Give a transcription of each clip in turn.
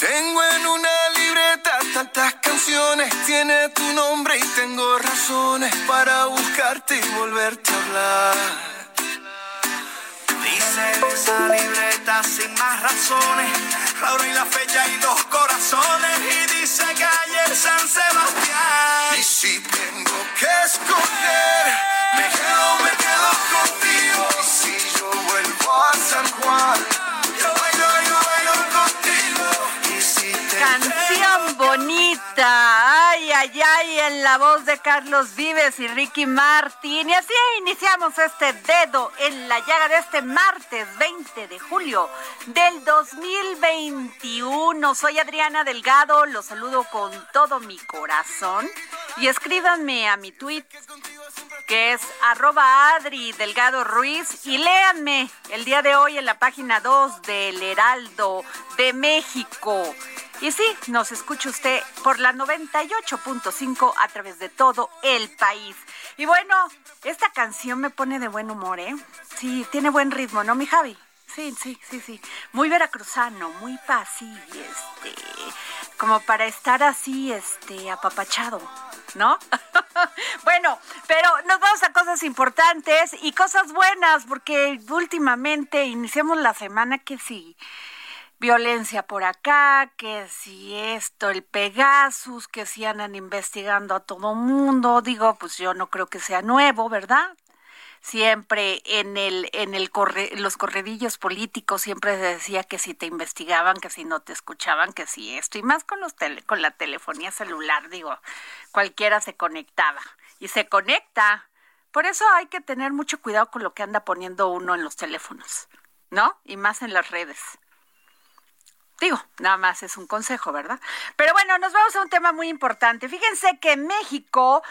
Tengo en una libreta tantas canciones, tiene tu nombre y tengo razones para buscarte y volverte a hablar. Dice esa libreta sin más razones, la hora y la fecha y dos corazones y dice calle San Sebastián. Y si tengo que escoger, me quedo, me quedo contigo. Y si yo vuelvo a San Juan, Canción bonita, ay, ay, ay, en la voz de Carlos Vives y Ricky Martin. Y así iniciamos este dedo en la llaga de este martes 20 de julio del 2021. Soy Adriana Delgado, los saludo con todo mi corazón. Y escríbanme a mi tweet que es arroba Adri Delgado Ruiz y léanme el día de hoy en la página 2 del Heraldo de México. Y sí, nos escucha usted por la 98.5 a través de todo el país. Y bueno, esta canción me pone de buen humor, ¿eh? Sí, tiene buen ritmo, ¿no, mi Javi? Sí, sí, sí, sí. Muy veracruzano, muy así, este, como para estar así, este, apapachado, ¿no? bueno, pero nos vamos a cosas importantes y cosas buenas, porque últimamente iniciamos la semana que sí violencia por acá, que si esto, el Pegasus, que si andan investigando a todo mundo, digo, pues yo no creo que sea nuevo, ¿verdad? Siempre en el en el los corredillos políticos siempre se decía que si te investigaban, que si no te escuchaban, que si esto y más con los tele, con la telefonía celular, digo, cualquiera se conectaba y se conecta. Por eso hay que tener mucho cuidado con lo que anda poniendo uno en los teléfonos, ¿no? Y más en las redes. Digo, nada más es un consejo, ¿verdad? Pero bueno, nos vamos a un tema muy importante. Fíjense que México,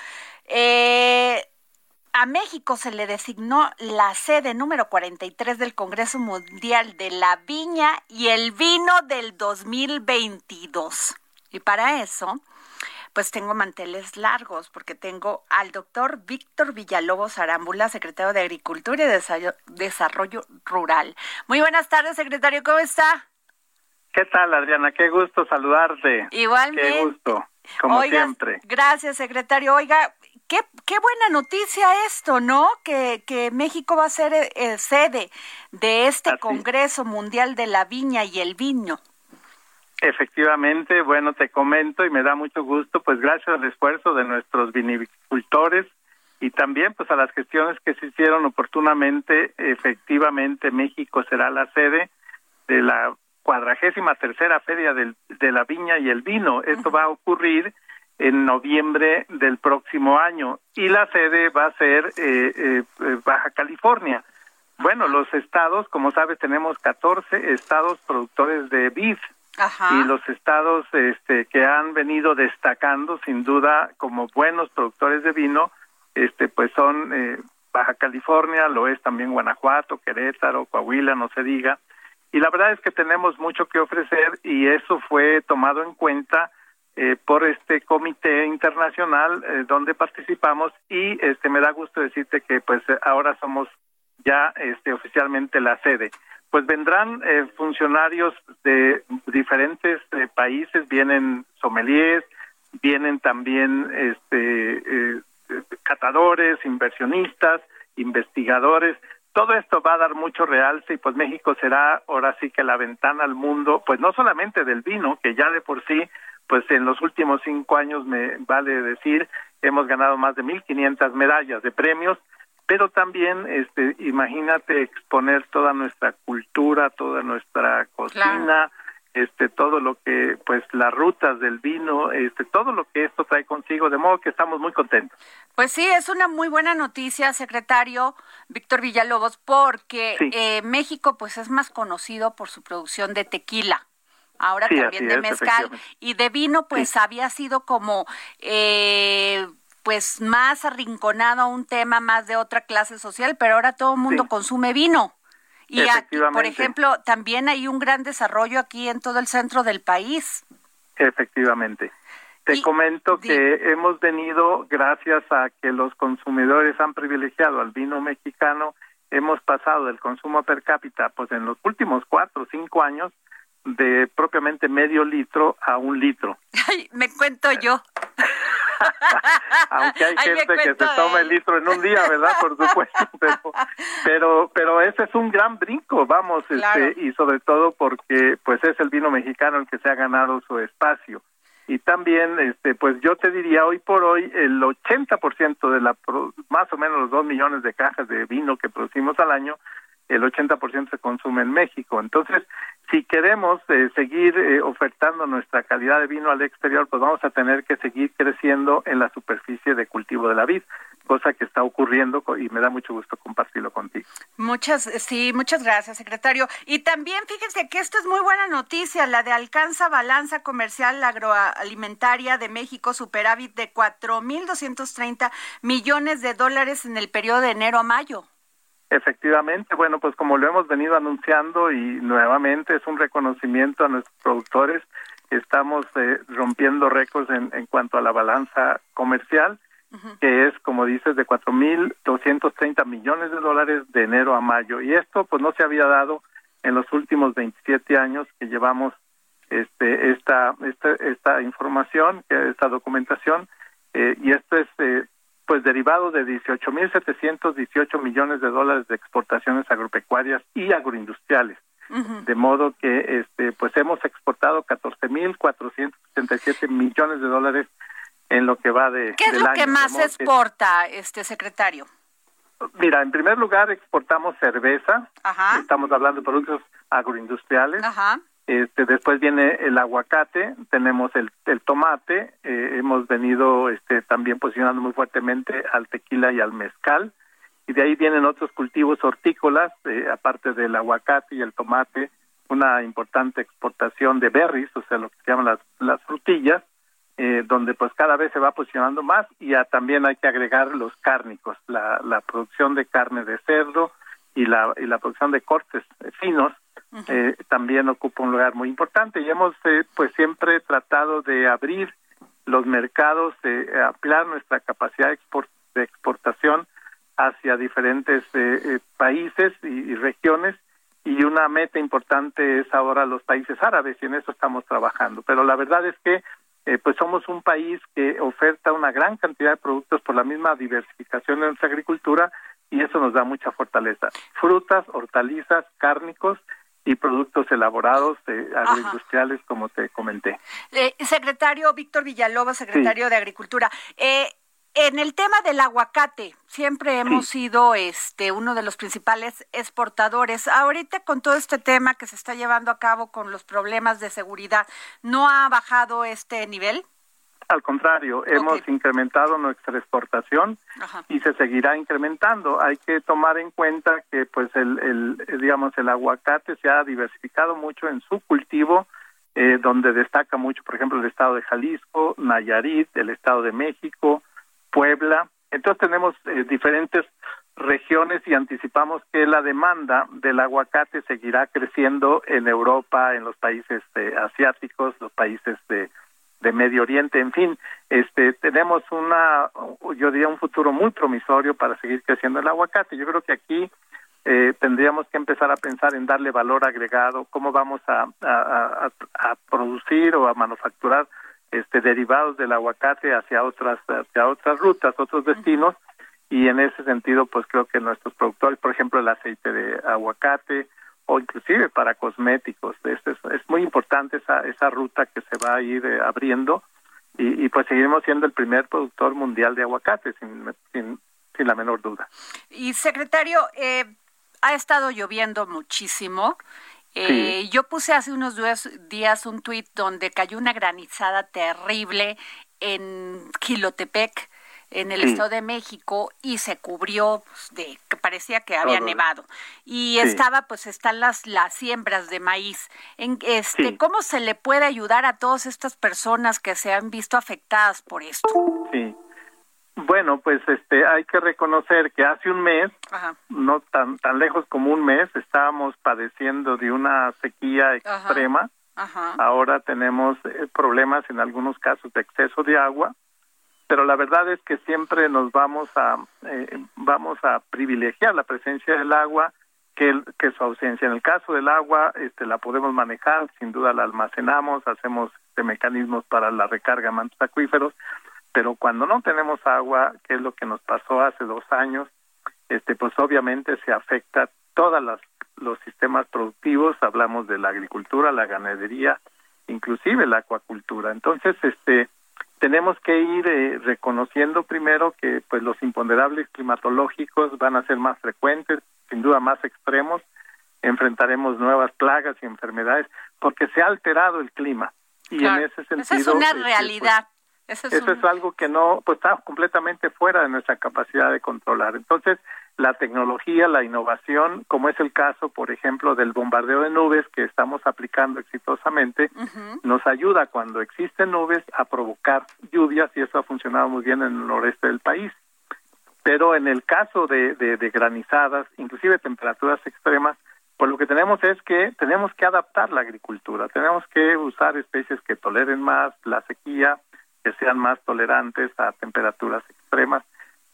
eh, a México se le designó la sede número 43 del Congreso Mundial de la Viña y el Vino del 2022. Y para eso, pues tengo manteles largos, porque tengo al doctor Víctor Villalobos Arámbula, secretario de Agricultura y Desarrollo, Desarrollo Rural. Muy buenas tardes, secretario, ¿cómo está? ¿Qué tal, Adriana? Qué gusto saludarte. Igualmente. Qué gusto, como Oiga, siempre. Gracias, secretario. Oiga, qué, qué buena noticia esto, ¿no? Que, que México va a ser eh, sede de este Así. Congreso Mundial de la Viña y el Vino. Efectivamente, bueno, te comento y me da mucho gusto, pues gracias al esfuerzo de nuestros vinicultores y también pues a las gestiones que se hicieron oportunamente, efectivamente México será la sede de la cuadragésima tercera feria del, de la viña y el vino. Esto va a ocurrir en noviembre del próximo año y la sede va a ser eh, eh, eh, Baja California. Bueno, los estados, como sabes, tenemos 14 estados productores de vid Ajá. y los estados este, que han venido destacando sin duda como buenos productores de vino, este, pues son eh, Baja California, lo es también Guanajuato, Querétaro, Coahuila, no se diga. Y la verdad es que tenemos mucho que ofrecer y eso fue tomado en cuenta eh, por este comité internacional eh, donde participamos y este me da gusto decirte que pues ahora somos ya este oficialmente la sede. Pues vendrán eh, funcionarios de diferentes países vienen sommeliers vienen también este catadores inversionistas investigadores todo esto va a dar mucho realce y pues México será ahora sí que la ventana al mundo, pues no solamente del vino, que ya de por sí pues en los últimos cinco años, me vale decir, hemos ganado más de 1.500 medallas de premios, pero también, este, imagínate exponer toda nuestra cultura, toda nuestra cocina, este, todo lo que, pues, las rutas del vino, este, todo lo que esto trae consigo, de modo que estamos muy contentos. Pues sí, es una muy buena noticia, secretario Víctor Villalobos, porque eh, México, pues, es más conocido por su producción de tequila ahora también de mezcal y de vino pues había sido como eh, pues más arrinconado a un tema más de otra clase social, pero ahora todo el mundo consume vino. Y aquí, por ejemplo, también hay un gran desarrollo aquí en todo el centro del país. Efectivamente. Te comento que hemos venido, gracias a que los consumidores han privilegiado al vino mexicano, hemos pasado del consumo per cápita, pues en los últimos cuatro o cinco años, de propiamente medio litro a un litro. Ay, me cuento yo. Aunque hay gente que se toma el litro en un día, ¿verdad? Por supuesto, pero, pero, ese es un gran brinco, vamos, este, y sobre todo porque pues es el vino mexicano el que se ha ganado su espacio. Y también, este, pues yo te diría hoy por hoy, el 80% de la, más o menos los dos millones de cajas de vino que producimos al año, el 80% se consume en México. Entonces, si queremos eh, seguir eh, ofertando nuestra calidad de vino al exterior, pues vamos a tener que seguir creciendo en la superficie de cultivo de la vid, cosa que está ocurriendo y me da mucho gusto compartirlo contigo. Muchas, sí, muchas gracias, secretario. Y también fíjense que esto es muy buena noticia, la de alcanza balanza comercial agroalimentaria de México, superávit de 4.230 millones de dólares en el periodo de enero a mayo. Efectivamente, bueno, pues como lo hemos venido anunciando y nuevamente es un reconocimiento a nuestros productores, estamos eh, rompiendo récords en, en cuanto a la balanza comercial, que es, como dices, de 4.230 millones de dólares de enero a mayo. Y esto pues no se había dado en los últimos 27 años que llevamos este, esta, esta, esta información, esta documentación, eh, y esto es eh, pues derivado de 18.718 millones de dólares de exportaciones agropecuarias y agroindustriales. De modo que este pues hemos exportado 14.477 millones de dólares en lo que va de ¿Qué es lo que más exporta este secretario? Mira, en primer lugar exportamos cerveza. Estamos hablando de productos agroindustriales. Ajá. Este, después viene el aguacate, tenemos el, el tomate, eh, hemos venido este, también posicionando muy fuertemente al tequila y al mezcal, y de ahí vienen otros cultivos hortícolas, eh, aparte del aguacate y el tomate, una importante exportación de berries, o sea, lo que se llaman las, las frutillas, eh, donde pues cada vez se va posicionando más y también hay que agregar los cárnicos, la, la producción de carne de cerdo y la, y la producción de cortes finos, eh, también ocupa un lugar muy importante y hemos eh, pues siempre tratado de abrir los mercados, de ampliar nuestra capacidad de, exportación hacia diferentes eh, países y, regiones y una meta importante es ahora los países árabes y en eso estamos trabajando. Pero la verdad es que pues somos un país que oferta una gran cantidad de productos por la misma diversificación de nuestra agricultura y eso nos da mucha fortaleza. Frutas, hortalizas, cárnicos y productos elaborados de agroindustriales, como te comenté. Eh, secretario Víctor Villalobos, secretario de Agricultura. Eh, en el tema del aguacate, siempre hemos sido este uno de los principales exportadores. Ahorita con todo este tema que se está llevando a cabo con los problemas de seguridad, ¿no ha bajado este nivel? Al contrario, hemos incrementado nuestra exportación y se seguirá incrementando. Hay que tomar en cuenta que, pues, el, el digamos, el aguacate se ha diversificado mucho en su cultivo, eh, donde destaca mucho, por ejemplo, el estado de Jalisco, Nayarit, el estado de México, Puebla. Entonces tenemos eh, diferentes regiones y anticipamos que la demanda del aguacate seguirá creciendo en Europa, en los países eh, asiáticos, los países de, de Medio Oriente, en fin, este tenemos una yo diría un futuro muy promisorio para seguir creciendo el aguacate. Yo creo que aquí eh, tendríamos que empezar a pensar en darle valor agregado, cómo vamos a, a, a, producir o a manufacturar este derivados del aguacate hacia otras hacia otras rutas, otros destinos. Y en ese sentido pues creo que nuestros productores, por ejemplo el aceite de aguacate o inclusive para cosméticos, es, es, muy importante esa esa ruta que se va a ir eh, abriendo y, y, pues seguiremos siendo el primer productor mundial de aguacate sin, sin, sin la menor duda. Y secretario, eh, ha estado lloviendo muchísimo. Eh, Yo puse hace unos días un tuit donde cayó una granizada terrible en Quilotepec, en el Estado de México, y se cubrió pues, de que parecía que había nevado. Y estaba, pues están las, las siembras de maíz. En, este, ¿Cómo se le puede ayudar a todas estas personas que se han visto afectadas por esto? Sí. Bueno, pues este hay que reconocer que hace un mes, no tan tan lejos como un mes, estábamos padeciendo de una sequía extrema. Ahora tenemos eh, problemas en algunos casos de exceso de agua, pero la verdad es que siempre nos vamos a eh, vamos a privilegiar la presencia del agua que, que su ausencia. En el caso del agua, este la podemos manejar, sin duda la almacenamos, hacemos este, mecanismos para la recarga de mantos acuíferos pero cuando no tenemos agua, que es lo que nos pasó hace dos años, este, pues obviamente se afecta todos los sistemas productivos, hablamos de la agricultura, la ganadería, inclusive la acuacultura. Entonces, este, tenemos que ir eh, reconociendo primero que pues los imponderables climatológicos van a ser más frecuentes, sin duda más extremos, enfrentaremos nuevas plagas y enfermedades porque se ha alterado el clima. Y en ese sentido... Esa es una este, pues, realidad. Eso es, algo que no, pues está completamente fuera de nuestra capacidad de controlar. Entonces, la tecnología, la innovación, como es el caso, por ejemplo, del bombardeo de nubes que estamos aplicando exitosamente, nos ayuda cuando existen nubes a provocar lluvias y eso ha funcionado muy bien en el noreste del país. Pero en el caso de, de, de granizadas, inclusive temperaturas extremas, pues lo que tenemos es que tenemos que adaptar la agricultura, tenemos que usar especies que toleren más la sequía, que sean más tolerantes a temperaturas extremas,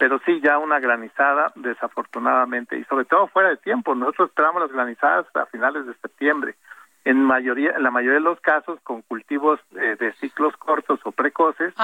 pero sí ya una granizada desafortunadamente y sobre todo fuera de tiempo. Nosotros esperamos las granizadas a finales de septiembre. En mayoría, en la mayoría de los casos, con cultivos eh, de ciclos cortos o precoces,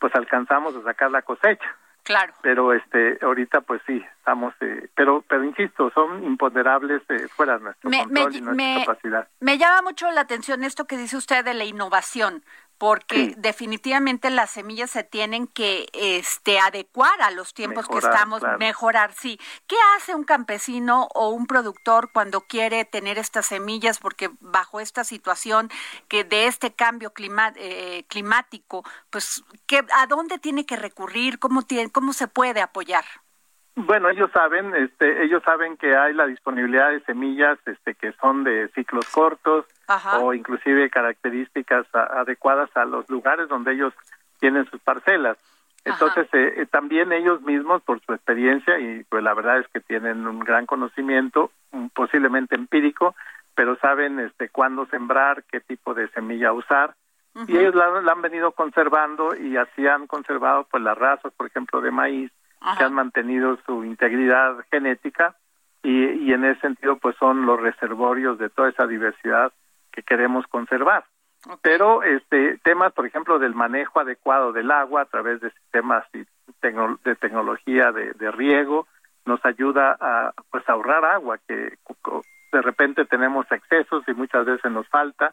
pues alcanzamos a sacar la cosecha. Claro. Pero este, ahorita pues sí, estamos, eh, pero, pero insisto, son imponderables eh, fuera de nuestro control y nuestra capacidad. Me llama mucho la atención esto que dice usted de la innovación porque definitivamente las semillas se tienen que este adecuar a los tiempos que estamos mejorar sí. Qué hace un campesino o un productor cuando quiere tener estas semillas porque bajo esta situación que de este cambio eh, climático pues ¿qué, a dónde tiene que recurrir cómo tiene, cómo se puede apoyar bueno, ellos saben, este, ellos saben que hay la disponibilidad de semillas, este, que son de ciclos cortos o inclusive características adecuadas a los lugares donde ellos tienen sus parcelas. Entonces, eh, eh, también ellos mismos, por su experiencia, y pues la verdad es que tienen un gran conocimiento, posiblemente empírico, pero saben este, cuándo sembrar, qué tipo de semilla usar, y ellos la, la, han venido conservando y así han conservado pues las razas, por ejemplo, de maíz, que han mantenido su integridad genética y, y en ese sentido pues son los reservorios de toda esa diversidad que queremos conservar. Pero este temas, por ejemplo, del manejo adecuado del agua a través de sistemas de tecnología de, de riego nos ayuda a pues ahorrar agua que de repente tenemos excesos y muchas veces nos falta.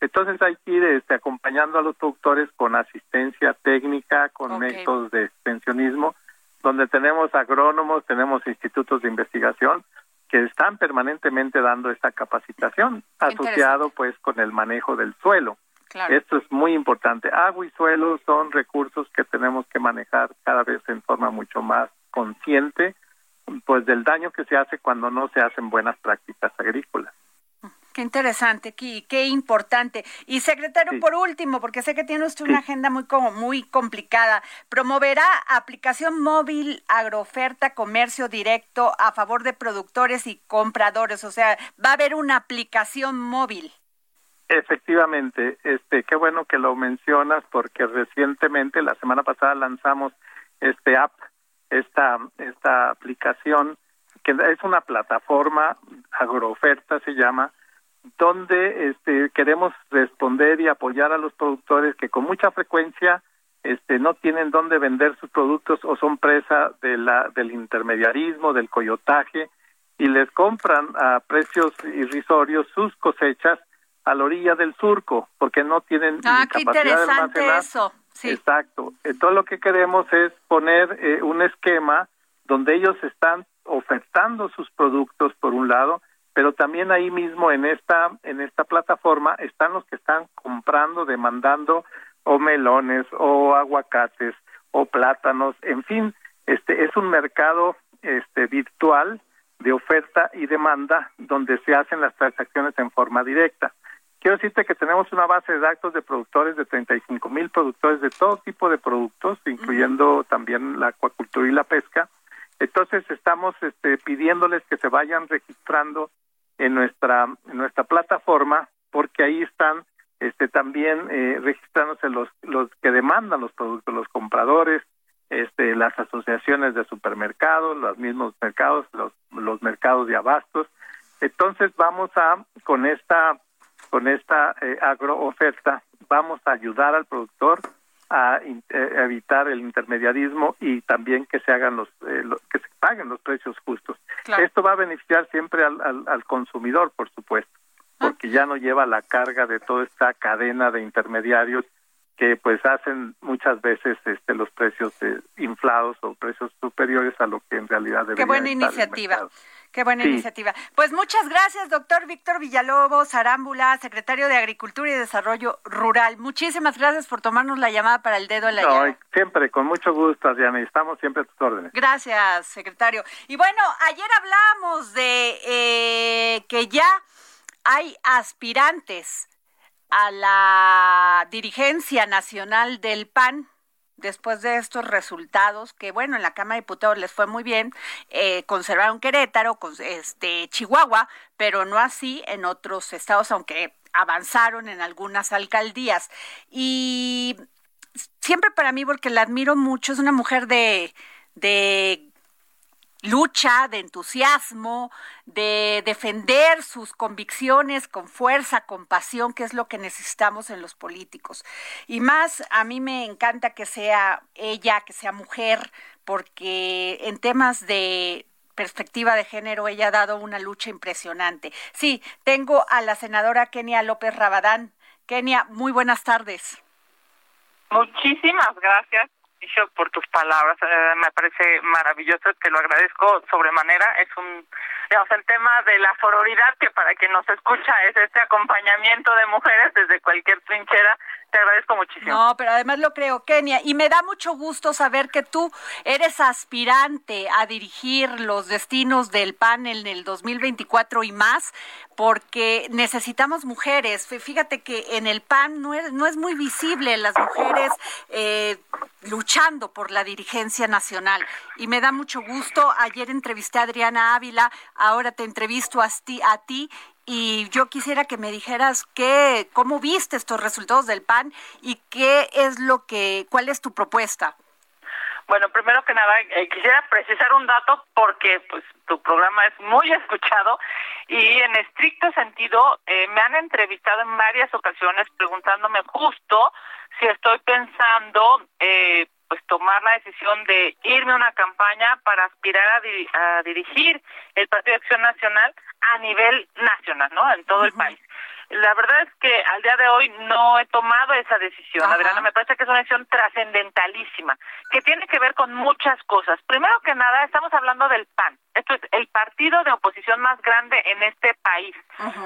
Entonces hay que ir este, acompañando a los productores con asistencia técnica, con métodos de extensionismo donde tenemos agrónomos, tenemos institutos de investigación que están permanentemente dando esta capacitación asociado pues con el manejo del suelo. Esto es muy importante. Agua y suelo son recursos que tenemos que manejar cada vez en forma mucho más consciente pues del daño que se hace cuando no se hacen buenas prácticas agrícolas. Qué interesante, qué, qué importante. Y secretario, por último, porque sé que tiene usted una agenda muy, como, muy complicada, promoverá aplicación móvil, agroferta, comercio directo a favor de productores y compradores. O sea, va a haber una aplicación móvil. Efectivamente, este, qué bueno que lo mencionas porque recientemente, la semana pasada, lanzamos este app, esta, esta aplicación que es una plataforma agroferta se llama donde este, queremos responder y apoyar a los productores que con mucha frecuencia este, no tienen dónde vender sus productos o son presa de la, del intermediarismo, del coyotaje y les compran a precios irrisorios sus cosechas a la orilla del surco porque no tienen ah, capacidad de almacenar. Eso. Sí. Exacto. Entonces lo que queremos es poner eh, un esquema donde ellos están ofertando sus productos por un lado pero también ahí mismo en esta en esta plataforma están los que están comprando, demandando o melones o aguacates o plátanos, en fin, este es un mercado este virtual de oferta y demanda donde se hacen las transacciones en forma directa. Quiero decirte que tenemos una base de datos de productores de 35 mil productores de todo tipo de productos, incluyendo también la acuacultura y la pesca. Entonces estamos este, pidiéndoles que se vayan registrando en nuestra nuestra plataforma porque ahí están este también eh, registrándose los los que demandan los productos los compradores este las asociaciones de supermercados los mismos mercados los los mercados de abastos. Entonces vamos a con esta con esta eh, agrooferta vamos a ayudar al productor a eh, evitar el intermediarismo y también que se hagan los eh, que se paguen los precios justos. Esto va a beneficiar siempre al, al, consumidor, por supuesto, ah. porque ya no lleva la carga de toda esta cadena de intermediarios que pues hacen muchas veces este los precios eh, inflados o precios superiores a lo que en realidad debería Qué buena iniciativa. Qué buena iniciativa. Pues muchas gracias, doctor Víctor Villalobos Arámbula, secretario de Agricultura y Desarrollo Rural. Muchísimas gracias por tomarnos la llamada para el dedo en la no, Siempre, con mucho gusto, Adriana, y estamos siempre a tus órdenes. Gracias, secretario. Y bueno, ayer hablamos de eh, que ya hay aspirantes a la dirigencia nacional del PAN después de estos resultados, que bueno, en la Cámara de Diputados les fue muy bien, eh, conservaron Querétaro, este, Chihuahua, pero no así en otros estados, aunque avanzaron en algunas alcaldías. Y siempre para mí, porque la admiro mucho, es una mujer de, de lucha, de entusiasmo, de defender sus convicciones con fuerza, con pasión, que es lo que necesitamos en los políticos. Y más, a mí me encanta que sea ella, que sea mujer, porque en temas de perspectiva de género ella ha dado una lucha impresionante. Sí, tengo a la senadora Kenia López Rabadán. Kenia, muy buenas tardes. Muchísimas gracias por tus palabras. Eh, me parece maravilloso, te lo agradezco sobremanera. Es un, digamos, el tema de la sororidad, que para quien nos escucha es este acompañamiento de mujeres desde cualquier trinchera te agradezco muchísimo. No, pero además lo creo, Kenia, y me da mucho gusto saber que tú eres aspirante a dirigir los destinos del PAN en el 2024 y más, porque necesitamos mujeres. Fíjate que en el PAN no es, no es muy visible las mujeres eh, luchando por la dirigencia nacional. Y me da mucho gusto. Ayer entrevisté a Adriana Ávila, ahora te entrevisto a ti, y yo quisiera que me dijeras qué, cómo viste estos resultados del PAN y qué es lo que, cuál es tu propuesta. Bueno, primero que nada, eh, quisiera precisar un dato porque pues tu programa es muy escuchado y en estricto sentido eh, me han entrevistado en varias ocasiones preguntándome justo si estoy pensando eh, pues tomar la decisión de irme a una campaña para aspirar a, dirigir el Partido de Acción Nacional a nivel nacional, ¿no? En todo el país. La verdad es que al día de hoy no he tomado esa decisión. Adriana, me parece que es una decisión trascendentalísima, que tiene que ver con muchas cosas. Primero que nada, estamos hablando del PAN. Esto es el partido de oposición más grande en este país.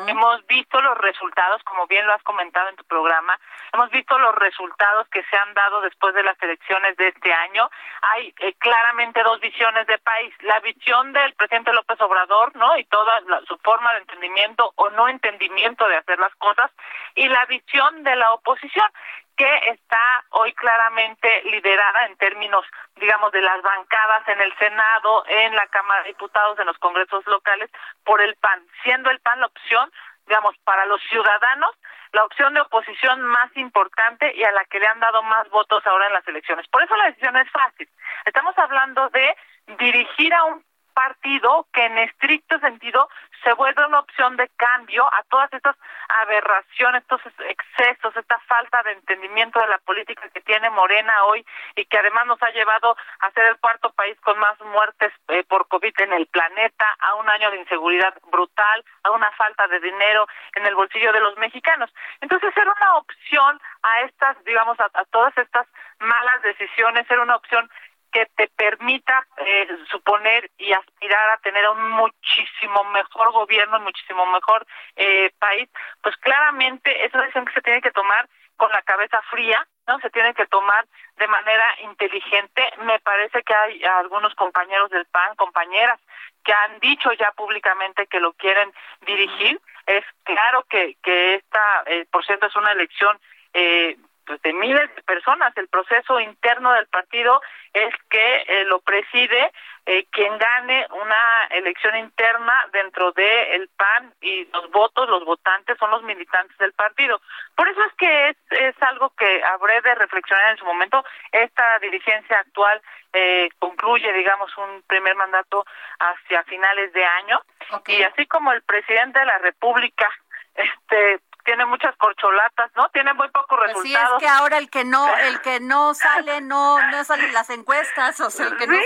Hemos visto los resultados, como bien lo has comentado en tu programa, hemos visto los resultados que se han dado después de las elecciones de este año. Hay eh, claramente dos visiones de país. La visión del presidente López Obrador, ¿no? Y toda su forma de entendimiento o no entendimiento de hacer las cosas, y la visión de la oposición que está hoy claramente liderada en términos, digamos, de las bancadas en el Senado, en la Cámara de Diputados, en los congresos locales, por el PAN, siendo el PAN la opción, digamos, para los ciudadanos, la opción de oposición más importante y a la que le han dado más votos ahora en las elecciones. Por eso la decisión es fácil. Estamos hablando de dirigir a un partido que en estricto sentido se vuelve una opción de cambio a todas estas aberraciones, estos excesos, esta falta de entendimiento de la política que tiene Morena hoy y que además nos ha llevado a ser el cuarto país con más muertes eh, por COVID en el planeta, a un año de inseguridad brutal, a una falta de dinero en el bolsillo de los mexicanos. Entonces, era una opción a estas, digamos, a todas estas malas decisiones, era una opción que te permita eh, suponer y aspirar a tener un muchísimo mejor gobierno, un muchísimo mejor eh, país, pues claramente es una decisión que se tiene que tomar con la cabeza fría, ¿no? Se tiene que tomar de manera inteligente. Me parece que hay algunos compañeros del PAN, compañeras, que han dicho ya públicamente que lo quieren dirigir. Es claro que, que esta, eh, por cierto, es una elección eh, pues, de miles de personas. El proceso interno del partido es que eh, lo preside eh, quien gane una elección interna dentro de el PAN y los votos, los votantes son los militantes del partido. Por eso es que es, es algo que habré de reflexionar en su momento. Esta dirigencia actual eh, concluye, digamos, un primer mandato hacia finales de año y así como el presidente de la República este tiene muchas corcholatas, ¿no? Tiene muy pocos resultados. Pues sí, es que ahora el que no, el que no sale, no, no salen las encuestas, o sea, el que no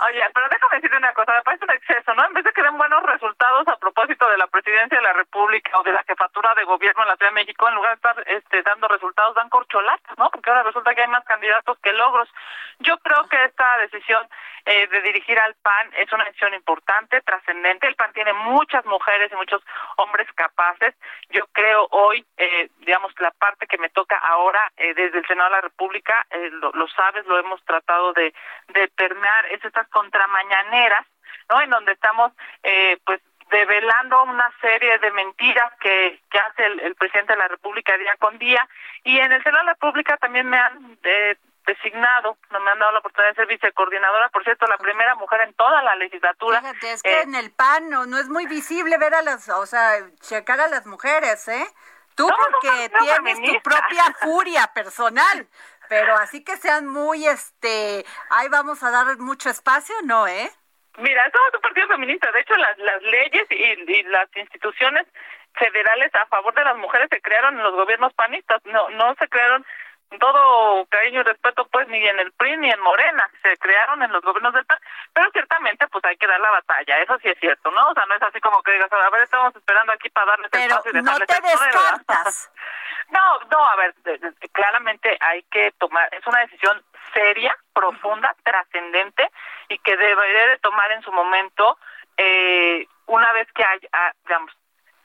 Oye, pero déjame decirte una cosa, me parece un exceso, ¿no? En vez de que den buenos resultados a propósito de la presidencia de la República o de la jefatura de gobierno en la Ciudad de México, en lugar de estar este, dando resultados, dan corcholatas, ¿no? Porque ahora resulta que hay más candidatos que logros. Yo creo que esta decisión eh, de dirigir al PAN es una decisión importante, trascendente. El PAN tiene muchas mujeres y muchos hombres capaces. Yo creo hoy, eh, digamos, la parte que me toca ahora eh, desde el Senado de la República, lo, lo, sabes, lo hemos tratado de, de permear, es estas contramañaneras, ¿no? En donde estamos, eh, pues, develando una serie de mentiras que, que hace el, presidente de la República día con día. Y en el Senado de la República también me han eh, designado, no me han dado la oportunidad de ser vicecoordinadora, por cierto, la primera mujer en toda la legislatura. Fíjate, es que eh, en el PAN no, no es muy visible ver a las, o sea, checar a las mujeres, ¿eh? Tú porque tienes tu propia furia personal, pero así que sean muy, este, ahí vamos a dar mucho espacio, ¿no, eh? Mira, es un partido feminista. De hecho, las, las leyes y, las instituciones federales a favor de las mujeres se crearon en los gobiernos panistas. No, no se crearon todo cariño y respeto, pues ni en el PRI ni en Morena, se crearon en los gobiernos del PAN, pero ciertamente pues hay que dar la batalla, eso sí es cierto, ¿no? O sea, no es así como que digas, a ver, estamos esperando aquí para darles pero espacio y no te descartas. No, no, a ver, claramente hay que tomar, es una decisión seria, profunda, trascendente y que debería de tomar en su momento eh, una vez que haya, digamos,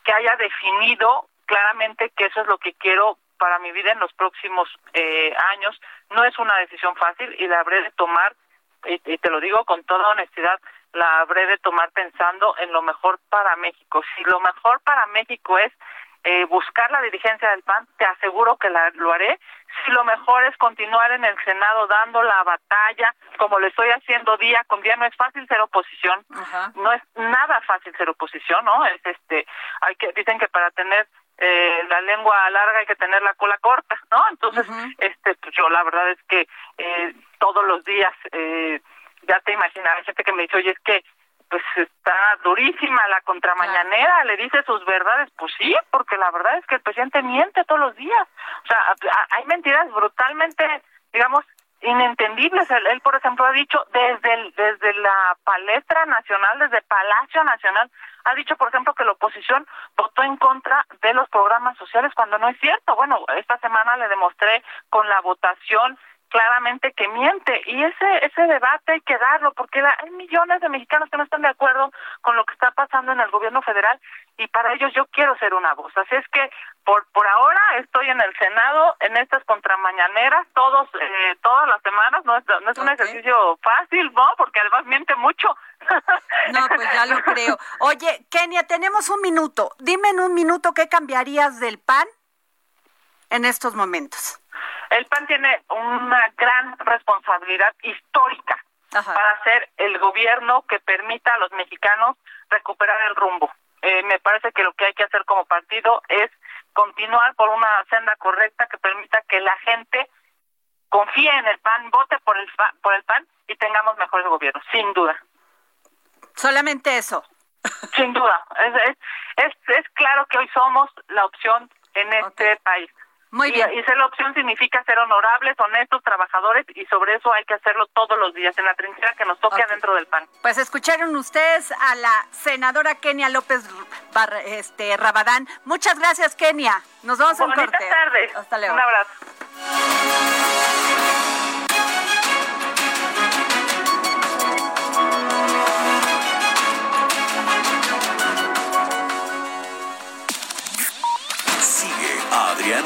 que haya definido claramente que eso es lo que quiero para mi vida en los próximos eh, años. No es una decisión fácil y la habré de tomar, y, te lo digo con toda honestidad, la habré de tomar pensando en lo mejor para México. Si lo mejor para México es eh, buscar la dirigencia del PAN, te aseguro que la, lo haré. Si lo mejor es continuar en el Senado dando la batalla, como lo estoy haciendo día con día, no es fácil ser oposición, no es nada fácil ser oposición, ¿no? Es este, hay que dicen que para tener eh, la lengua larga hay que tener la cola corta, ¿no? Entonces, este, pues yo la verdad es que eh, todos los días, eh, ya te imaginas, gente que me dice, oye, es que pues está durísima la contramañanera, le dice sus verdades, pues sí, porque la verdad es que el presidente miente todos los días. O sea, hay mentiras brutalmente, digamos, inentendibles. Él, por ejemplo, ha dicho desde, el, desde la palestra nacional, desde Palacio Nacional, ha dicho, por ejemplo, que la oposición votó en contra de los programas sociales cuando no es cierto. Bueno, esta semana le demostré con la votación claramente que miente. Y ese ese debate hay que darlo porque hay millones de mexicanos que no están de acuerdo con lo que está pasando en el gobierno federal y para ellos yo quiero ser una voz. Así es que por por ahora estoy en el senado en estas contramañaneras todos eh, todas las semanas. No es, no es un ejercicio fácil no porque además miente mucho. No pues ya lo creo. Oye Kenia tenemos un minuto. Dime en un minuto qué cambiarías del PAN en estos momentos el PAN tiene una gran responsabilidad histórica para ser el gobierno que permita a los mexicanos recuperar el rumbo. Eh, me parece que lo que hay que hacer como partido es continuar por una senda correcta que permita que la gente confíe en el PAN, vote por el, por el PAN y tengamos mejores gobiernos, sin duda. Solamente eso. Sin duda. Es, es, es, claro que hoy somos la opción en este país. Muy bien. Y, ser la opción significa ser honorables, honestos, trabajadores y sobre eso hay que hacerlo todos los días en la trinchera que nos toque adentro del PAN. Pues escucharon ustedes a la senadora Kenia López este, Rabadán. Muchas gracias, Kenia. Nos vemos en corte. Buenas tardes. Hasta luego. Un abrazo.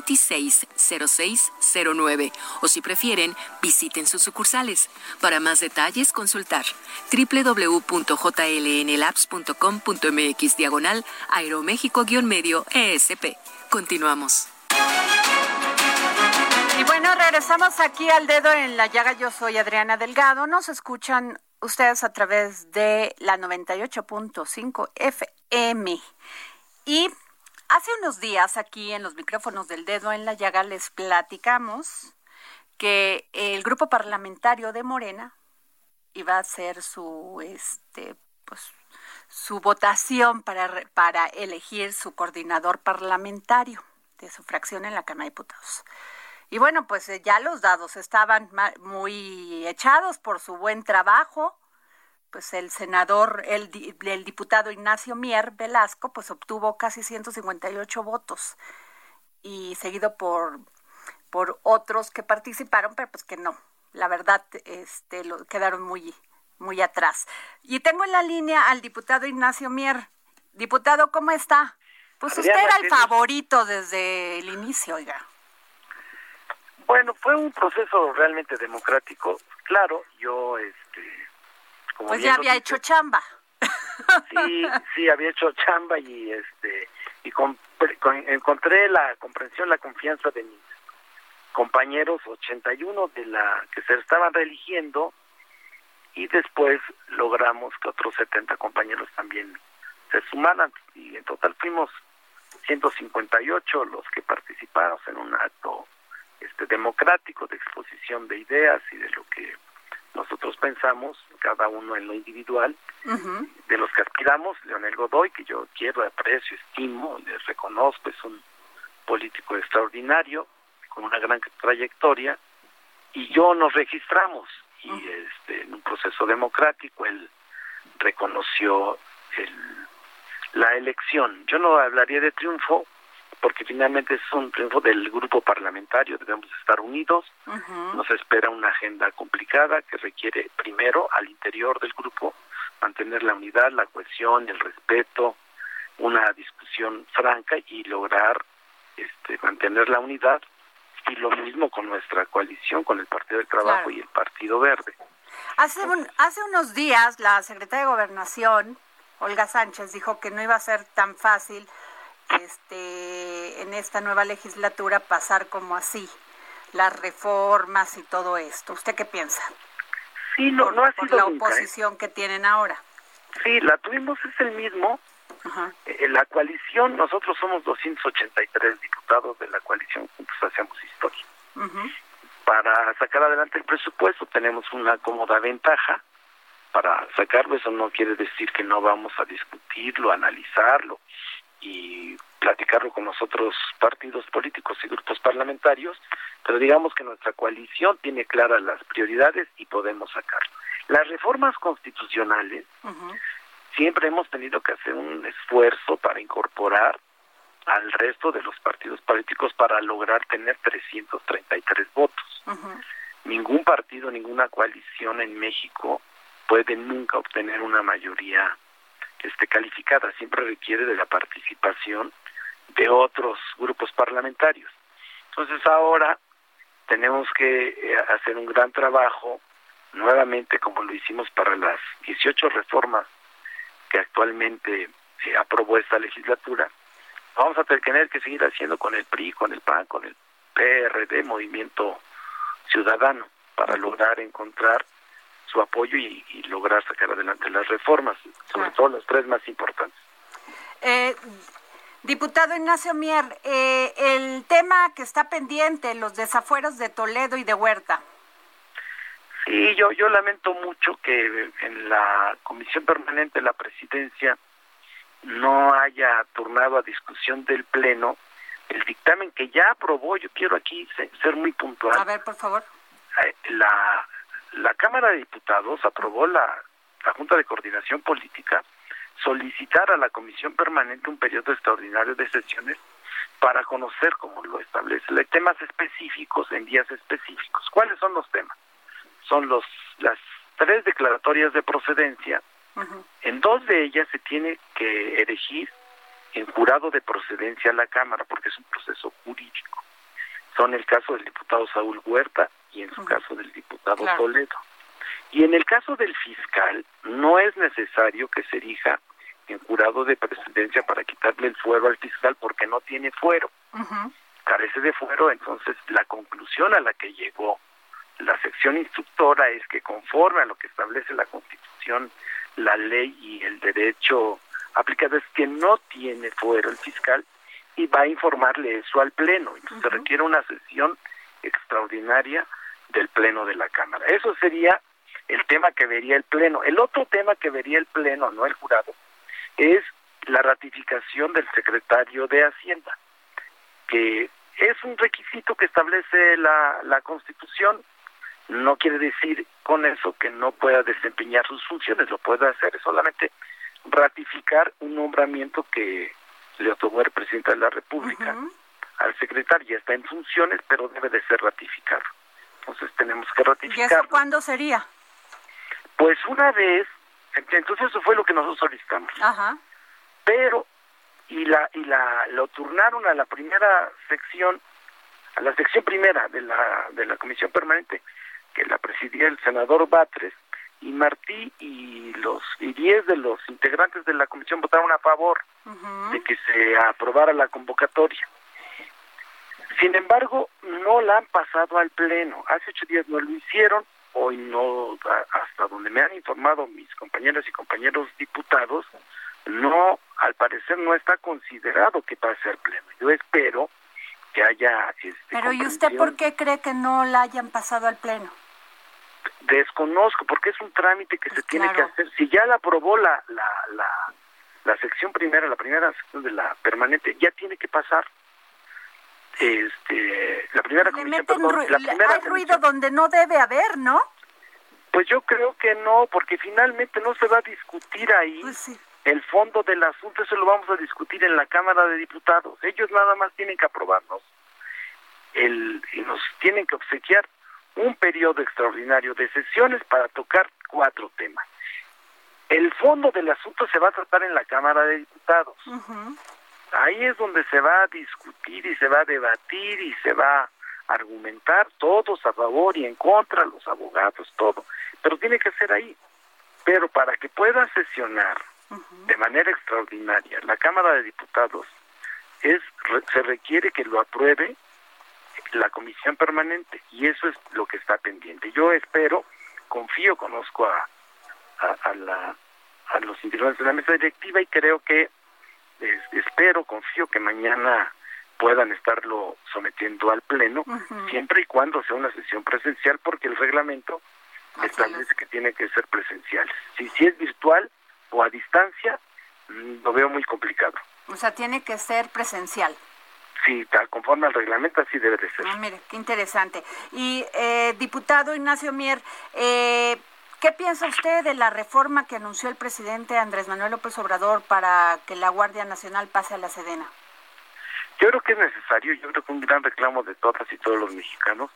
260609 o si prefieren, visiten sus sucursales. Para más detalles, consultar www.jlnlabs.com.mx diagonal aeroméxico-medio ESP. Continuamos. Y bueno, regresamos aquí al dedo en la llaga. Yo soy Adriana Delgado. Nos escuchan ustedes a través de la 98.5 FM. Y Hace unos días aquí en los micrófonos del dedo en la llaga les platicamos que el grupo parlamentario de Morena iba a hacer su este pues su votación para, para elegir su coordinador parlamentario de su fracción en la Cámara de Diputados. Y bueno, pues eh, ya los dados estaban muy echados por su buen trabajo pues el senador, el, el, diputado Ignacio Mier Velasco, pues obtuvo casi 158 votos y seguido por, por otros que participaron, pero pues que no, la verdad, este, lo, quedaron muy, muy atrás. Y tengo en la línea al diputado Ignacio Mier. Diputado, ¿cómo está? Pues usted era el favorito desde el inicio, oiga. Bueno, fue un proceso realmente democrático. Claro, yo pues ya había hecho chamba. Sí, sí, había hecho chamba y este y encontré la comprensión, la confianza de mis compañeros 81 de la que se estaban reeligiendo y después logramos que otros 70 compañeros también se sumaran y en total fuimos 158 los que participamos en un acto este democrático de exposición de ideas y de lo que nosotros pensamos, cada uno en lo individual, de los que aspiramos, Leonel Godoy, que yo quiero, aprecio, estimo, les reconozco, es un político extraordinario, con una gran trayectoria, y yo nos registramos y este, en un proceso democrático él reconoció la elección. Yo no hablaría de triunfo porque finalmente es un triunfo del grupo parlamentario, debemos estar unidos, nos espera una agenda complicada que requiere primero al interior del grupo mantener la unidad, la cohesión, el respeto, una discusión franca y lograr este, mantener la unidad y lo mismo con nuestra coalición, con el Partido del Trabajo y el Partido Verde. Hace, hace unos días la secretaria de Gobernación, Olga Sánchez, dijo que no iba a ser tan fácil este, en esta nueva legislatura pasar como así las reformas y todo esto. ¿Usted qué piensa? Sí, no, no ha sido la ¿eh? oposición que tienen ahora. Sí, la tuvimos es el mismo. Eh, la coalición, nosotros somos 283 diputados de la coalición, juntos hacemos historia. Para sacar adelante el presupuesto tenemos una cómoda ventaja. Para sacarlo eso no quiere decir que no vamos a discutirlo, analizarlo y platicarlo con los otros partidos políticos y grupos parlamentarios, pero digamos que nuestra coalición tiene claras las prioridades y podemos sacarlo. Las reformas constitucionales siempre hemos tenido que hacer un esfuerzo para incorporar al resto de los partidos políticos para lograr tener 333 votos. Ningún partido, ninguna coalición en México puede nunca obtener una mayoría este, calificada, siempre requiere de la participación de otros grupos parlamentarios. Entonces ahora tenemos que eh, hacer un gran trabajo nuevamente como lo hicimos para las 18 reformas que actualmente se aprobó esta legislatura, vamos a tener que seguir haciendo con el PRI, con el PAN, con el PRD, Movimiento Ciudadano, para lograr encontrar su apoyo y, lograr sacar adelante las reformas, sobre todo las tres más importantes. Eh, diputado Ignacio Mier, eh, el tema que está pendiente, los desafueros de Toledo y de Huerta. Sí, yo, yo lamento mucho que en la comisión permanente de la presidencia no haya turnado a discusión del Pleno el dictamen que ya aprobó, yo quiero aquí ser muy puntual. A ver, por favor. Eh, la, la Cámara de Diputados aprobó la, la Junta de Coordinación Política solicitar a la Comisión Permanente un periodo extraordinario de sesiones para conocer, como lo establece, temas específicos en días específicos. ¿Cuáles son los temas? son los las tres declaratorias de procedencia. En dos de ellas se tiene que elegir en jurado de procedencia a la Cámara, porque es un proceso jurídico. Son el caso del diputado Saúl Huerta y en su caso del diputado Toledo. Y en el caso del fiscal, no es necesario que se erija en jurado de presidencia para quitarle el fuero al fiscal porque no tiene fuero. Carece de fuero, entonces la conclusión a la que llegó la sección instructora es que conforme a lo que establece la Constitución, la ley y el derecho aplicado es que no tiene fuero el fiscal y va a informarle eso al Pleno. Entonces requiere una sesión extraordinaria del Pleno de la Cámara. Eso sería el tema que vería el Pleno. El otro tema que vería el Pleno, no el jurado, es la ratificación del secretario de Hacienda, que es un requisito que establece la, la Constitución no quiere decir con eso que no pueda desempeñar sus funciones, lo puede hacer, es solamente ratificar un nombramiento que le otorgó el presidente de la República al secretario, ya está en funciones, pero debe de ser ratificado. Entonces tenemos que ratificar. ¿Y eso cuándo sería? Pues una vez, entonces eso fue lo que nosotros solicitamos. Ajá. Pero, y la, y la, lo turnaron a la primera sección, a la sección primera de la, de la comisión permanente, que la presidía el senador Batres, y Martí y los y diez de los integrantes de la comisión votaron a favor de que se aprobara la convocatoria. Sin embargo, no la han pasado al pleno. Hace ocho días no lo hicieron, hoy no, hasta donde me han informado mis compañeras y compañeros diputados, no, al parecer no está considerado que pase al pleno. Yo espero que haya... Este, Pero ¿y usted por qué cree que no la hayan pasado al pleno? Desconozco, porque es un trámite que se pues tiene que hacer. Si ya la aprobó la, la, la, la sección primera, la primera sección de la permanente, ya tiene que pasar. Este, la primera comisión, meten perdón, la primera hay ruido donde no debe haber, ¿no? Pues yo creo que no, porque finalmente no se va a discutir ahí Pues sí. el fondo del asunto, eso lo vamos a discutir en la Cámara de Diputados. Ellos nada más tienen que aprobarnos el, y nos tienen que obsequiar un periodo extraordinario de sesiones para tocar cuatro temas. El fondo del asunto se va a tratar en la Cámara de Diputados. Ujú. Ahí es donde se va a discutir y se va a debatir y se va a argumentar todos a favor y en contra, los abogados, todo. Pero tiene que ser ahí. Pero para que pueda sesionar de manera extraordinaria la Cámara de Diputados, es se requiere que lo apruebe la comisión permanente y eso es lo que está pendiente. Yo espero, confío, conozco a, a, a la, a los integrantes de la mesa directiva y creo que es- espero, confío que mañana puedan estarlo sometiendo al pleno, siempre y cuando sea una sesión presencial, porque el reglamento Así establece que tiene que ser presencial. Si, si es virtual o a distancia, mm, lo veo muy complicado. O sea, tiene que ser presencial. Sí, tal conforme al reglamento, así debe de ser. Ah, mire, qué interesante. Y, eh, diputado Ignacio Mier, eh, ¿qué piensa usted de la reforma que anunció el presidente Andrés Manuel López Obrador para que la Guardia Nacional pase a la Sedena? Yo creo que es necesario, yo creo que un gran reclamo de todas y todos los mexicanos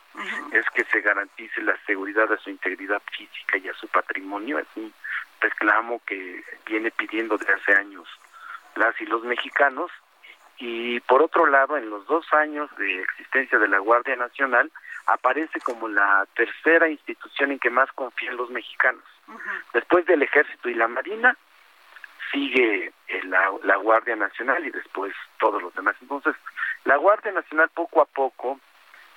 es que se garantice la seguridad a su integridad física y a su patrimonio. Es un reclamo que viene pidiendo de hace años las y los mexicanos. Y por otro lado, en los dos años de existencia de la Guardia Nacional, aparece como la tercera institución en que más confían los mexicanos. Después del Ejército y la Marina, sigue eh, la, la Guardia Nacional y después todos los demás. Entonces, la Guardia Nacional poco a poco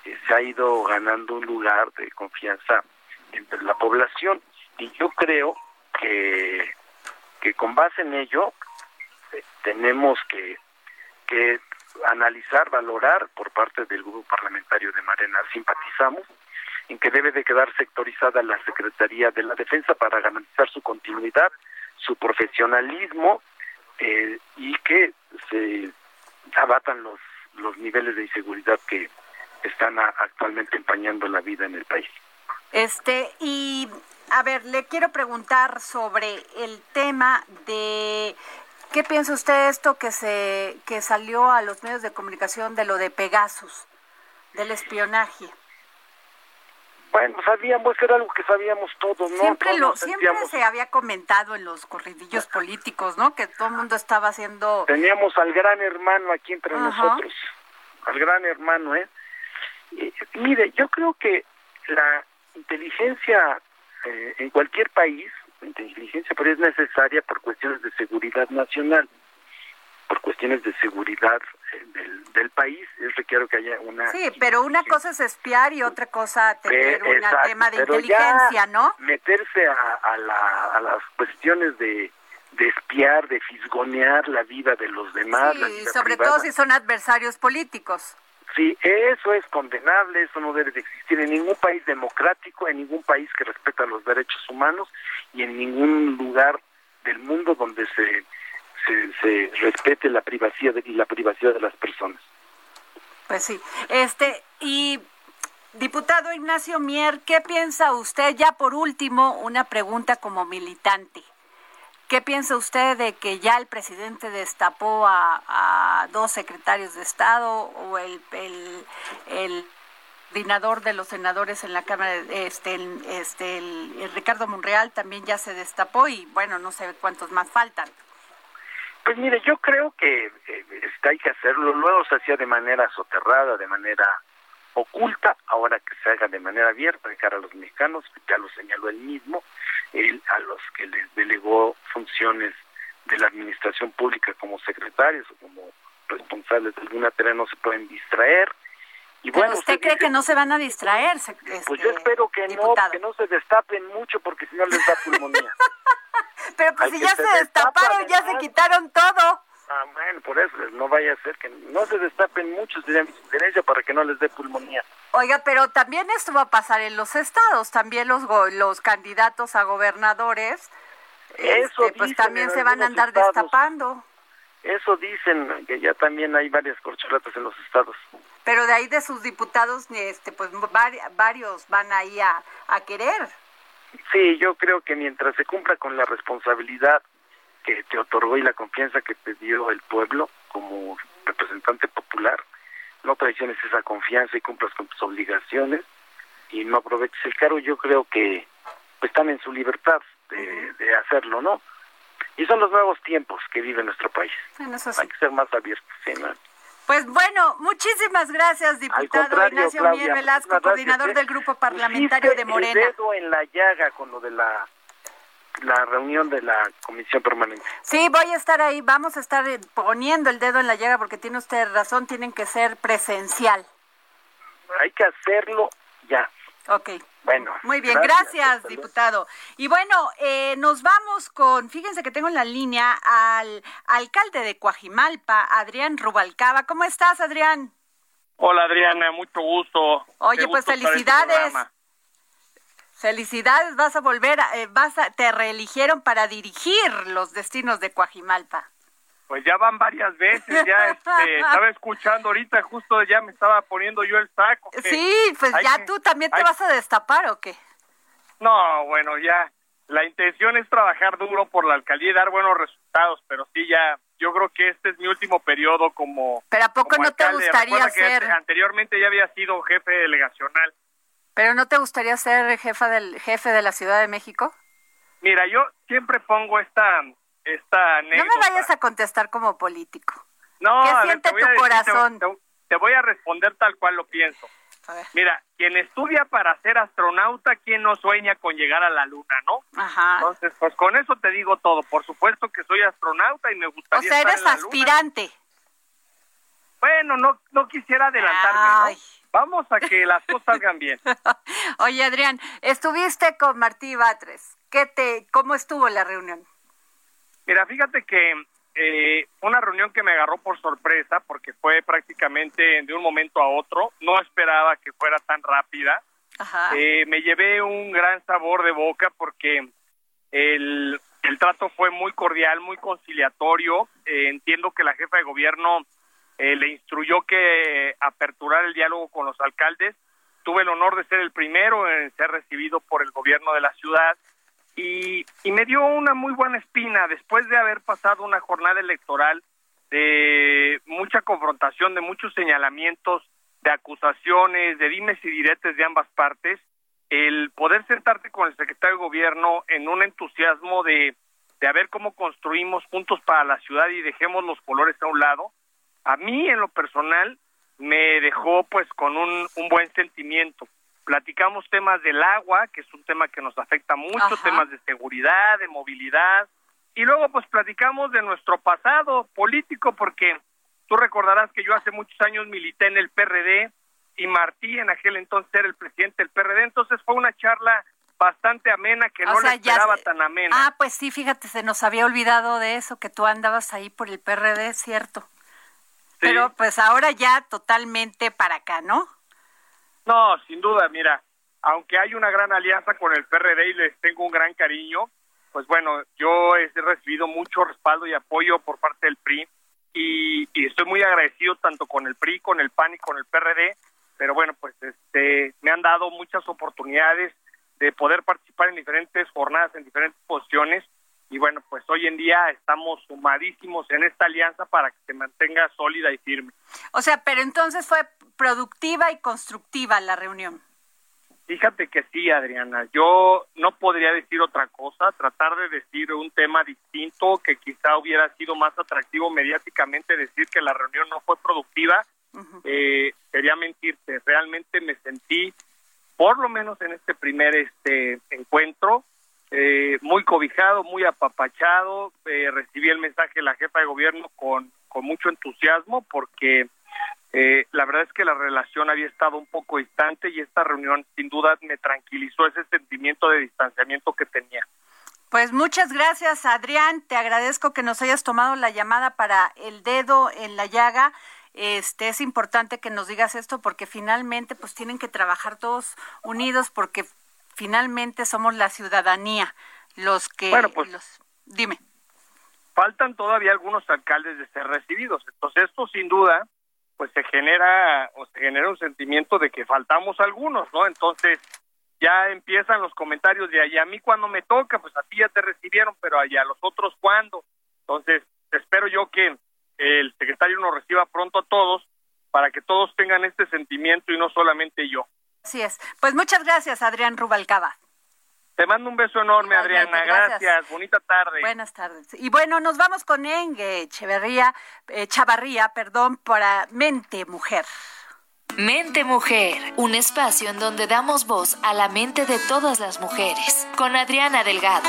eh, se ha ido ganando un lugar de confianza entre la población y yo creo que, que con base en ello eh, tenemos que, que analizar, valorar por parte del grupo parlamentario de Marena, simpatizamos en que debe de quedar sectorizada la Secretaría de la Defensa para garantizar su continuidad, su profesionalismo eh, y que se abatan los, los niveles de inseguridad que están actualmente empañando la vida en el país. Este, y a ver, le quiero preguntar sobre el tema de qué piensa usted de esto que se que salió a los medios de comunicación de lo de Pegasus, del espionaje. Bueno, sabíamos, era algo que sabíamos todos, ¿no? Siempre Todos lo siempre sentíamos- se había comentado en los corridillos políticos, ¿no? Que todo el mundo estaba haciendo Teníamos al gran hermano aquí entre Ajá. nosotros, al gran hermano, ¿eh? Y, mire, yo creo que la inteligencia eh, en cualquier país, inteligencia pero es necesaria por cuestiones de seguridad nacional, por cuestiones de seguridad eh, del, del país, es requiero que haya una... Sí, pero una cosa es espiar y otra cosa tener un tema de inteligencia, ¿no? Meterse a, a, la- a las cuestiones de, de espiar, de fisgonear la vida de los demás. la Sí, vida sobre privada. todo si son adversarios políticos. Sí, eso es condenable, eso no debe de existir en ningún país democrático, en ningún país que respeta los derechos humanos y en ningún lugar del mundo donde se, se, respete la privacidad y la privacidad de las personas. Pues sí. Este, y diputado Ignacio Mier, ¿qué piensa usted? Ya por último, una pregunta como militante. ¿Qué piensa usted de que ya el presidente destapó a, dos secretarios de Estado o el, el, el coordinador de los senadores en la Cámara, este, este, el- Ricardo Monreal también ya se destapó y bueno, no sé cuántos más faltan. Pues mire, yo creo que eh, hay que hacerlo. Luego se hacía de manera soterrada, de manera oculta, ahora que se haga de manera abierta de cara a los mexicanos, ya lo señaló él mismo, él a los que les delegó funciones de la administración pública como secretarios o como responsables de alguna tarea no se pueden distraer. Y Pero bueno, usted cree dice- que no se van a distraer, Pues yo este, espero que no, que no se destapen mucho porque si no les da pulmonía. Pero pues si ya se se destapa, destaparon, ya se quitaron todo. Ah, bueno, por eso, no vaya a ser que no se destapen muchos de mi sugerencia para que no les dé pulmonía. Oiga, pero también esto va a pasar en los estados, también los go- los candidatos a gobernadores, Eso este, pues dicen también se van a andar estados. destapando. Eso dicen, que ya también hay varias corcholatas en los estados. Pero de ahí de sus diputados, este, pues varios van ahí a, a querer. Sí, yo creo que mientras se cumpla con la responsabilidad que te otorgó y la confianza que te dio el pueblo como representante popular, no traiciones esa confianza y cumplas con tus obligaciones y no aproveches el cargo, yo creo que pues, están en su libertad de, de hacerlo, ¿no? Y son los nuevos tiempos que vive nuestro país. Hay que ser más abiertos. Pues bueno, muchísimas gracias, diputado Ignacio Mier Velasco, coordinador ¿eh? del Grupo Parlamentario de Morena. El dedo en la llaga con lo de la, la reunión de la Comisión Permanente. Sí, voy a estar ahí, vamos a estar poniendo el dedo en la llaga porque tiene usted razón, tienen que ser presencial. Hay que hacerlo ya. Ok. Bueno. Muy bien, gracias, diputado. Y bueno, eh, nos vamos con, fíjense que tengo en la línea al alcalde de Coajimalpa, Adrián Rubalcaba. ¿Cómo estás, Adrián? Hola, Adriana, mucho gusto. Oye, pues este felicidades. Felicidades, vas a volver, eh, vas a, te reeligieron para dirigir los destinos de Coajimalpa. Pues ya van varias veces, ya este, estaba escuchando ahorita, justo ya me estaba poniendo yo el saco. Sí, pues ya tú también te vas a destapar o qué? No, bueno, ya la intención es trabajar duro por la alcaldía y dar buenos resultados, pero sí ya, yo creo que este es mi último periodo como. Pero a poco no te gustaría ser. anteriormente ya había sido jefe delegacional. Pero no te gustaría ser jefa del jefe de la Ciudad de México. Mira, yo siempre pongo esta esta No me vayas a contestar como político. No, ¿Qué siente tu corazón? Te, voy a responder tal cual lo pienso. Mira, quien estudia para ser astronauta, quien no sueña con llegar a la luna, ¿no? Ajá. Entonces, pues con eso te digo todo. Por supuesto que soy astronauta y me gustaría. O sea, eres aspirante. Bueno, no, no quisiera adelantarme, Vamos a que las cosas salgan bien. Oye, Adrián, estuviste con Martí Batres. ¿Qué te, ¿Cómo estuvo la reunión? Mira, fíjate que eh, una reunión que me agarró por sorpresa porque fue prácticamente de un momento a otro. No esperaba que fuera tan rápida. Eh, me llevé un gran sabor de boca porque el, el trato fue muy cordial, muy conciliatorio. Eh, entiendo que la jefa de gobierno eh, le instruyó que aperturar el diálogo con los alcaldes. Tuve el honor de ser el primero en ser recibido por el gobierno de la ciudad y, me dio una muy buena espina después de haber pasado una jornada electoral de mucha confrontación, de muchos señalamientos, de acusaciones, de dimes y diretes de ambas partes, el poder sentarte con el secretario de gobierno en un entusiasmo de, de a ver cómo construimos juntos para la ciudad y dejemos los colores a un lado, a mí en lo personal me dejó pues con un, un buen sentimiento platicamos temas del agua, que es un tema que nos afecta mucho, temas de seguridad, de movilidad, y luego pues platicamos de nuestro pasado político, porque tú recordarás que yo hace muchos años milité en el PRD y Martí en aquel entonces era el presidente del PRD, entonces fue una charla bastante amena que no le esperaba tan amena. Ah, pues sí, fíjate, se nos había olvidado de eso, que tú andabas ahí por el PRD, cierto. Pero pues ahora ya totalmente para acá, ¿no? No, sin duda, mira, aunque hay una gran alianza con el PRD y les tengo un gran cariño, pues bueno, yo he recibido mucho respaldo y apoyo por parte del PRI y, estoy muy agradecido tanto con el PRI, con el PAN y con el PRD, pero bueno, pues este me han dado muchas oportunidades de poder participar en diferentes jornadas, en diferentes posiciones y bueno, pues hoy en día estamos sumadísimos en esta alianza para que se mantenga sólida y firme. O sea, pero entonces fue productiva y constructiva la reunión. Fíjate que sí, Adriana. Yo no podría decir otra cosa, tratar de decir un tema distinto que quizá hubiera sido más atractivo mediáticamente, decir que la reunión no fue productiva, eh, sería mentirte. Realmente me sentí, por lo menos en este primer este encuentro, eh, muy cobijado, muy apapachado. Eh, recibí el mensaje de la jefa de gobierno con, con mucho entusiasmo porque eh, la verdad es que la relación había estado un poco distante y esta reunión sin duda me tranquilizó ese sentimiento de distanciamiento que tenía. Pues muchas gracias, Adrián. Te agradezco que nos hayas tomado la llamada para el dedo en la llaga. Este es importante que nos digas esto porque finalmente pues tienen que trabajar todos unidos porque finalmente somos la ciudadanía los que bueno, pues, los dime. faltan todavía algunos alcaldes de ser recibidos. Entonces esto sin duda pues se genera o se genera un sentimiento de que faltamos algunos, ¿no? Entonces ya empiezan los comentarios de allá a mí cuando me toca, pues a ti ya te recibieron, pero allá los otros cuándo. Entonces, espero yo que el secretario nos reciba pronto a todos para que todos tengan este sentimiento y no solamente yo. Así es. Pues muchas gracias, Adrián Rubalcaba. Te mando un beso enorme, Adriana. Gracias. Bonita tarde. Buenas tardes. Y bueno, nos vamos con Engue Echeverría, eh, Chavarría, perdón, para Mente Mujer. Mente Mujer, un espacio en donde damos voz a la mente de todas las mujeres, con Adriana Delgado.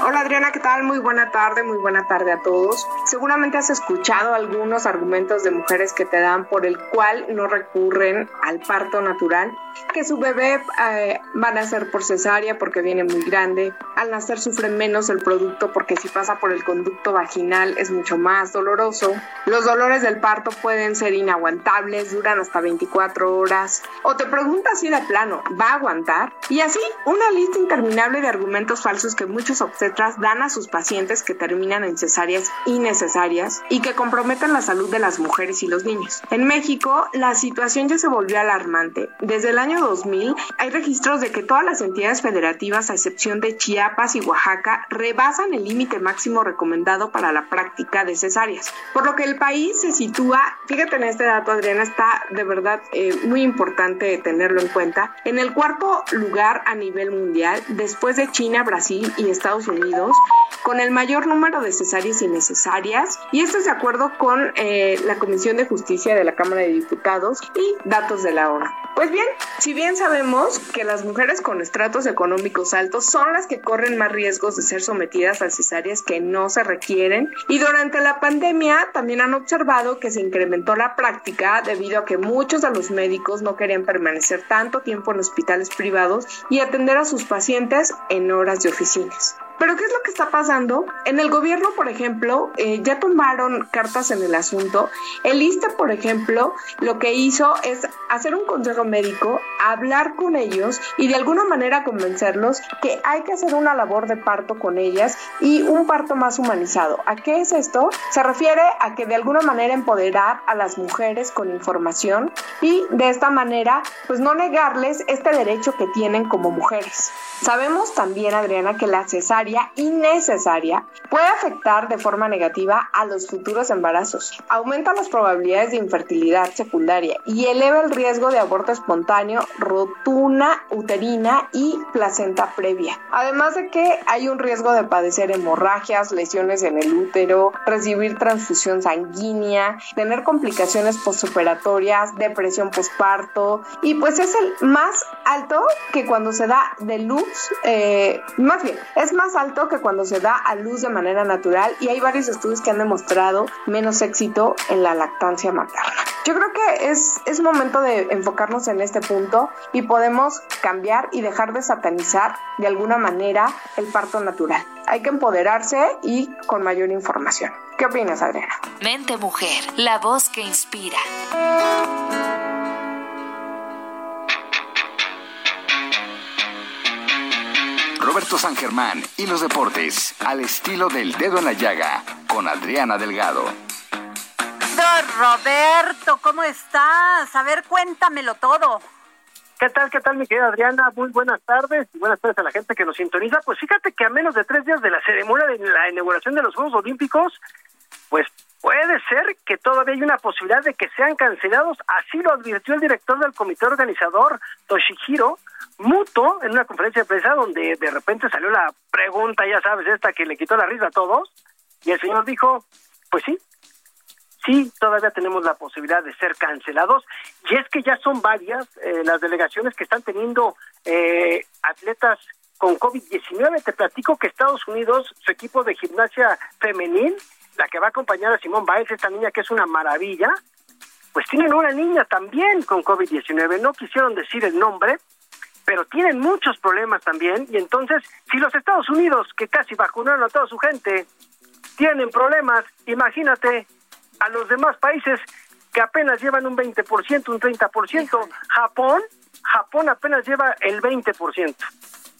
Hola Adriana, ¿qué tal? Muy buena tarde, muy buena tarde a todos. Seguramente has escuchado algunos argumentos de mujeres que te dan por el cual no recurren al parto natural, que su bebé eh, va a nacer por cesárea porque viene muy grande, al nacer sufre menos el producto porque si pasa por el conducto vaginal es mucho más doloroso, los dolores del parto pueden ser inaguantables, duran hasta 24 horas, o te preguntas si de plano va a aguantar, y así una lista interminable de argumentos falsos que muchos observan dan a sus pacientes que terminan en cesáreas innecesarias y que comprometen la salud de las mujeres y los niños. En México, la situación ya se volvió alarmante. Desde el año 2000 hay registros de que todas las entidades federativas, a excepción de Chiapas y Oaxaca, rebasan el límite máximo recomendado para la práctica de cesáreas. Por lo que el país se sitúa, fíjate en este dato Adriana, está de verdad eh, muy importante tenerlo en cuenta, en el cuarto lugar a nivel mundial, después de China, Brasil y Estados Unidos con el mayor número de cesáreas innecesarias y esto es de acuerdo con eh, la Comisión de Justicia de la Cámara de Diputados y datos de la ONU. Pues bien, si bien sabemos que las mujeres con estratos económicos altos son las que corren más riesgos de ser sometidas a cesáreas que no se requieren y durante la pandemia también han observado que se incrementó la práctica debido a que muchos de los médicos no querían permanecer tanto tiempo en hospitales privados y atender a sus pacientes en horas de oficinas. Pero ¿qué es lo que está pasando? En el gobierno, por ejemplo, eh, ya tomaron cartas en el asunto. El ISTE, por ejemplo, lo que hizo es hacer un consejo médico, hablar con ellos y de alguna manera convencerlos que hay que hacer una labor de parto con ellas y un parto más humanizado. ¿A qué es esto? Se refiere a que de alguna manera empoderar a las mujeres con información y de esta manera pues no negarles este derecho que tienen como mujeres. Sabemos también, Adriana, que la cesárea innecesaria puede afectar de forma negativa a los futuros embarazos, aumenta las probabilidades de infertilidad secundaria y eleva el riesgo de aborto espontáneo, rotuna uterina y placenta previa. Además de que hay un riesgo de padecer hemorragias, lesiones en el útero, recibir transfusión sanguínea, tener complicaciones postoperatorias, depresión postparto y pues es el más alto que cuando se da de luz eh, más bien, es más alto que cuando se da a luz de manera natural y hay varios estudios que han demostrado menos éxito en la lactancia materna. Yo creo que es, es momento de enfocarnos en este punto y podemos cambiar y dejar de satanizar de alguna manera el parto natural. Hay que empoderarse y con mayor información. ¿Qué opinas, Adriana? Mente Mujer, la voz que inspira. Roberto San Germán y los deportes al estilo del dedo en la llaga con Adriana Delgado. Roberto, ¿cómo estás? A ver, cuéntamelo todo. ¿Qué tal, qué tal, mi querida Adriana? Muy buenas tardes y buenas tardes a la gente que nos sintoniza. Pues fíjate que a menos de tres días de la ceremonia de la inauguración de los Juegos Olímpicos, pues puede ser que todavía hay una posibilidad de que sean cancelados. Así lo advirtió el director del comité organizador, Toshihiro Muto, en una conferencia de prensa donde de repente salió la pregunta, ya sabes, esta que le quitó la risa a todos, y el señor dijo, pues sí, sí, todavía tenemos la posibilidad de ser cancelados, y es que ya son varias eh, las delegaciones que están teniendo eh, atletas con COVID-19. Te platico que Estados Unidos, su equipo de gimnasia femenil, la que va a acompañar a Simón Baez, esta niña que es una maravilla, pues tienen una niña también con COVID-19. No quisieron decir el nombre, pero tienen muchos problemas también y entonces si los Estados Unidos que casi vacunaron a toda su gente tienen problemas, imagínate a los demás países que apenas llevan un 20%, un 30%, Japón, Japón apenas lleva el 20%.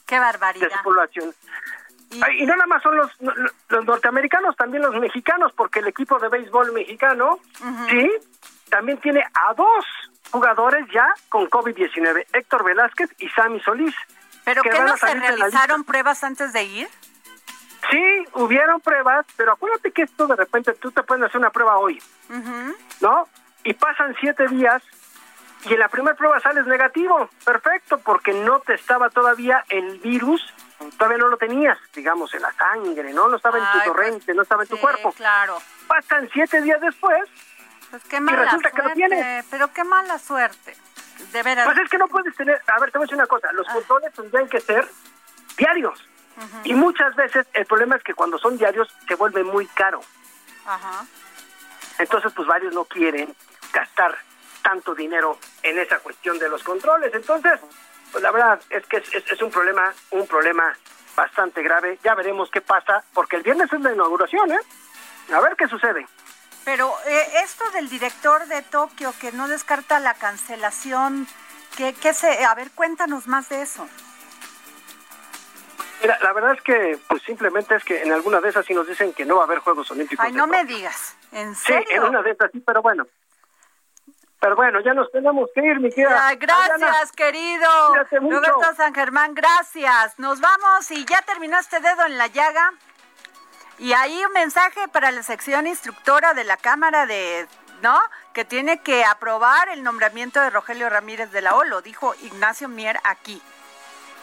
Qué barbaridad. De su población. Y, no nada más son los, los norteamericanos, también los mexicanos, porque el equipo de béisbol mexicano, sí, también tiene a dos jugadores ya con COVID-19, Héctor Velázquez y Sammy Solís. ¿Pero qué no se realizaron pruebas antes de ir? Sí, hubieron pruebas, pero acuérdate que esto de repente tú te puedes hacer una prueba hoy, ¿no? Y pasan siete días y en la primera prueba sales negativo, perfecto, porque no te estaba todavía el virus, todavía no lo tenías, digamos, en la sangre, ¿no? No estaba en tu pues, torrente, no estaba en tu cuerpo. claro. Pasan siete días después pues qué mala y resulta suerte, que lo tienes. Pero qué mala suerte, de veras. Pues es que no puedes tener, a ver, te voy a decir una cosa, los ah. controles tendrían que ser diarios. Y muchas veces el problema es que cuando son diarios se vuelve muy caro. Ajá. Entonces, pues varios no quieren gastar tanto dinero en esa cuestión de los controles. Entonces, pues la verdad es que es, un problema, un problema bastante grave. Ya veremos qué pasa, porque el viernes es la inauguración, ¿eh? A ver qué sucede. Pero eh, esto del director de Tokio que no descarta la cancelación, ¿qué, qué se, a ver, cuéntanos más de eso. Mira, la verdad es que pues simplemente es que en alguna de esas sí nos dicen que no va a haber Juegos Olímpicos. Ay, no me digas, ¿en serio? Sí, en una de esas sí, pero bueno. Pero bueno, ya nos tenemos que ir, mi querida. gracias, querido. Roberto San Germán, gracias. Nos vamos y ya terminó este dedo en la llaga. Y ahí un mensaje para la sección instructora de la Cámara de, ¿no? Que tiene que aprobar el nombramiento de Rogelio Ramírez de la O, lo dijo Ignacio Mier aquí.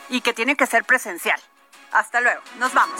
Y que tiene que ser presencial. Hasta luego. Nos vamos.